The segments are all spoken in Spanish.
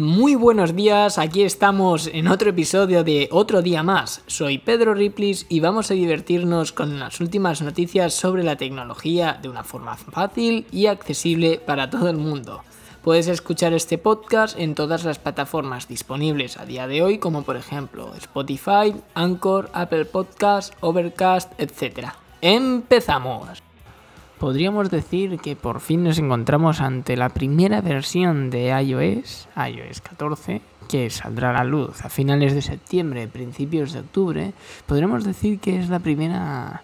Muy buenos días, aquí estamos en otro episodio de Otro Día Más. Soy Pedro Riplis y vamos a divertirnos con las últimas noticias sobre la tecnología de una forma fácil y accesible para todo el mundo. Puedes escuchar este podcast en todas las plataformas disponibles a día de hoy, como por ejemplo Spotify, Anchor, Apple Podcasts, Overcast, etc. ¡Empezamos! Podríamos decir que por fin nos encontramos ante la primera versión de iOS, iOS 14, que saldrá a la luz a finales de septiembre, principios de octubre. Podríamos decir que es la primera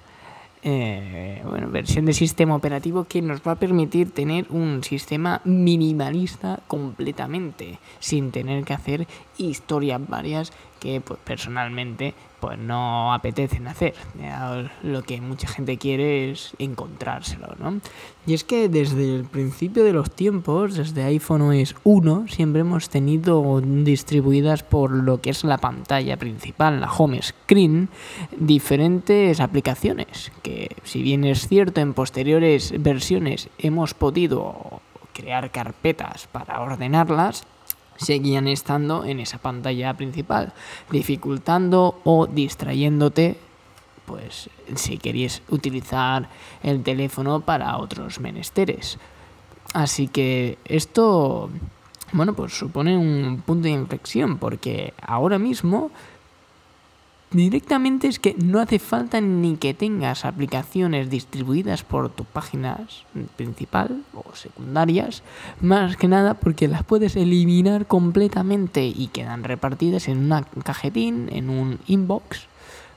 eh, bueno, versión de sistema operativo que nos va a permitir tener un sistema minimalista completamente, sin tener que hacer historias varias que pues, personalmente pues no apetecen hacer. Lo que mucha gente quiere es encontrárselo, ¿no? Y es que desde el principio de los tiempos, desde iPhone OS 1, siempre hemos tenido distribuidas por lo que es la pantalla principal, la home screen, diferentes aplicaciones que si bien es cierto en posteriores versiones hemos podido crear carpetas para ordenarlas, seguían estando en esa pantalla principal, dificultando o distrayéndote, pues si querías utilizar el teléfono para otros menesteres. Así que esto, bueno, pues supone un punto de inflexión, porque ahora mismo directamente es que no hace falta ni que tengas aplicaciones distribuidas por tu página principal o secundarias, más que nada porque las puedes eliminar completamente y quedan repartidas en una cajetín, en un inbox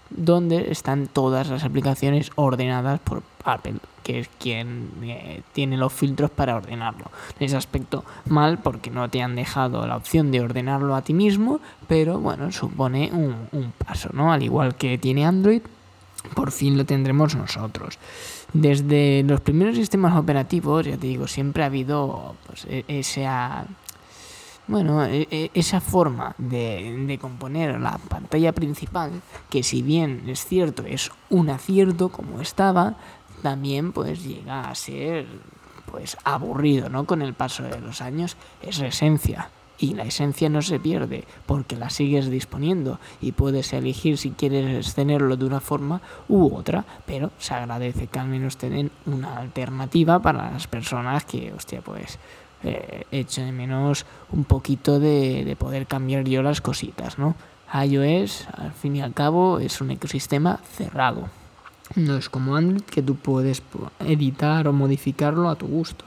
donde están todas las aplicaciones ordenadas por Apple, que es quien eh, tiene los filtros para ordenarlo. En ese aspecto mal porque no te han dejado la opción de ordenarlo a ti mismo, pero bueno, supone un, un paso, ¿no? Al igual que tiene Android, por fin lo tendremos nosotros. Desde los primeros sistemas operativos, ya te digo, siempre ha habido pues, e, esa bueno, e, e, esa forma de, de, componer la pantalla principal, que si bien es cierto, es un acierto como estaba, también pues llega a ser pues aburrido, ¿no? Con el paso de los años es esencia y la esencia no se pierde porque la sigues disponiendo y puedes elegir si quieres tenerlo de una forma u otra, pero se agradece que al menos tengan una alternativa para las personas que, hostia, pues eh, echo de menos un poquito de, de poder cambiar yo las cositas, ¿no? iOS, al fin y al cabo, es un ecosistema cerrado. No es como Android que tú puedes editar o modificarlo a tu gusto.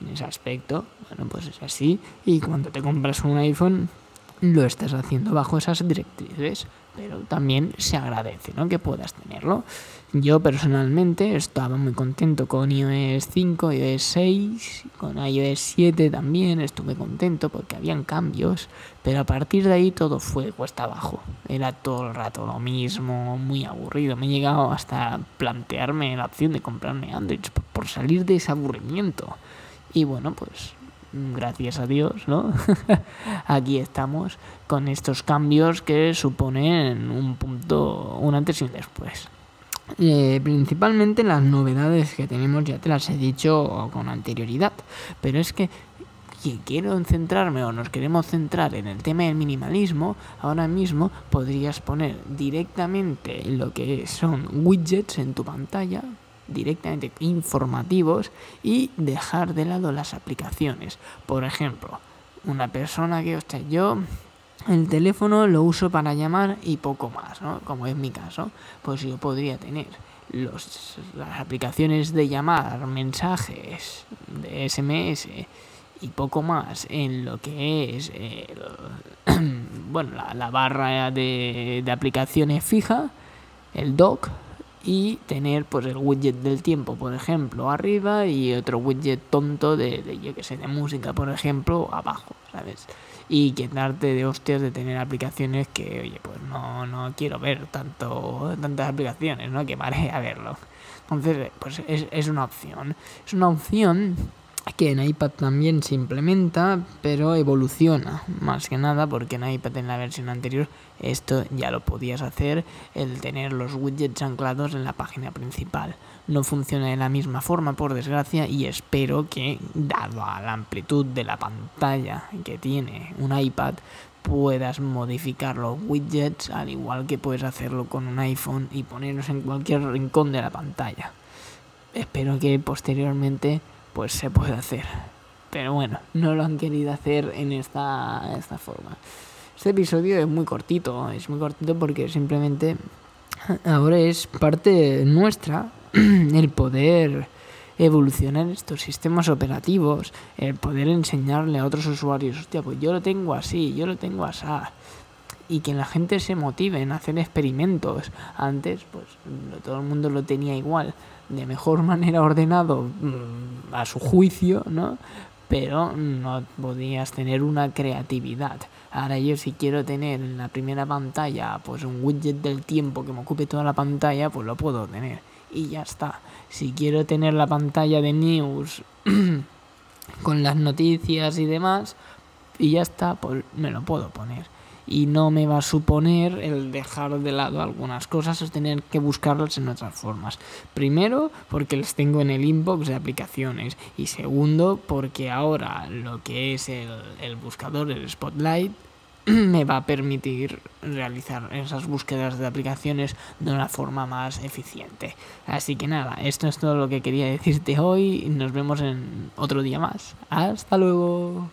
En ese aspecto, bueno, pues es así. Y cuando te compras un iPhone, lo estás haciendo bajo esas directrices, pero también se agradece ¿no? que puedas tenerlo. Yo personalmente estaba muy contento con iOS 5, iOS 6, con iOS 7 también estuve contento porque habían cambios, pero a partir de ahí todo fue cuesta abajo. Era todo el rato lo mismo, muy aburrido. Me he llegado hasta plantearme la opción de comprarme Android por salir de ese aburrimiento. Y bueno, pues gracias a Dios, ¿no? Aquí estamos con estos cambios que suponen un punto, un antes y un después. Eh, principalmente las novedades que tenemos ya te las he dicho con anterioridad, pero es que quiero centrarme o nos queremos centrar en el tema del minimalismo, ahora mismo podrías poner directamente lo que son widgets en tu pantalla, directamente informativos y dejar de lado las aplicaciones. Por ejemplo, una persona que, hostia, yo el teléfono lo uso para llamar y poco más, ¿no? Como es mi caso, pues yo podría tener los, las aplicaciones de llamar, mensajes, de SMS y poco más en lo que es bueno, la, barra de, de aplicaciones fija, el dock, y tener pues el widget del tiempo, por ejemplo, arriba y otro widget tonto de, de yo que sé, de música, por ejemplo, abajo, ¿sabes? y quedarte de hostias de tener aplicaciones que, oye, pues no, no quiero ver tanto, tantas aplicaciones, ¿no? Que a verlo. Entonces, pues es, es una opción. Es una opción que en iPad también se implementa, pero evoluciona más que nada porque en iPad en la versión anterior esto ya lo podías hacer, el tener los widgets anclados en la página principal. No funciona de la misma forma, por desgracia, y espero que, dado a la amplitud de la pantalla que tiene un iPad, puedas modificar los widgets al igual que puedes hacerlo con un iPhone y ponerlos en cualquier rincón de la pantalla. Espero que posteriormente pues se puede hacer. Pero bueno, no lo han querido hacer en esta, esta forma. Este episodio es muy cortito, es muy cortito porque simplemente ahora es parte nuestra el poder evolucionar estos sistemas operativos, el poder enseñarle a otros usuarios, hostia, pues yo lo tengo así, yo lo tengo así. Y que la gente se motive en hacer experimentos. Antes, pues todo el mundo lo tenía igual de mejor manera ordenado mm, a su juicio, ¿no? Pero no podías tener una creatividad. Ahora yo si quiero tener en la primera pantalla pues un widget del tiempo que me ocupe toda la pantalla, pues lo puedo tener. Y ya está. Si quiero tener la pantalla de news con las noticias y demás, y ya está, pues me lo puedo poner y no me va a suponer el dejar de lado algunas cosas o tener que buscarlas en otras formas. Primero, porque las tengo en el inbox de aplicaciones y segundo, porque ahora lo que es el, el buscador, el Spotlight, me va a permitir realizar esas búsquedas de aplicaciones de una forma más eficiente. Así que nada, esto es todo lo que quería decirte hoy. Nos vemos en otro día más. Hasta luego.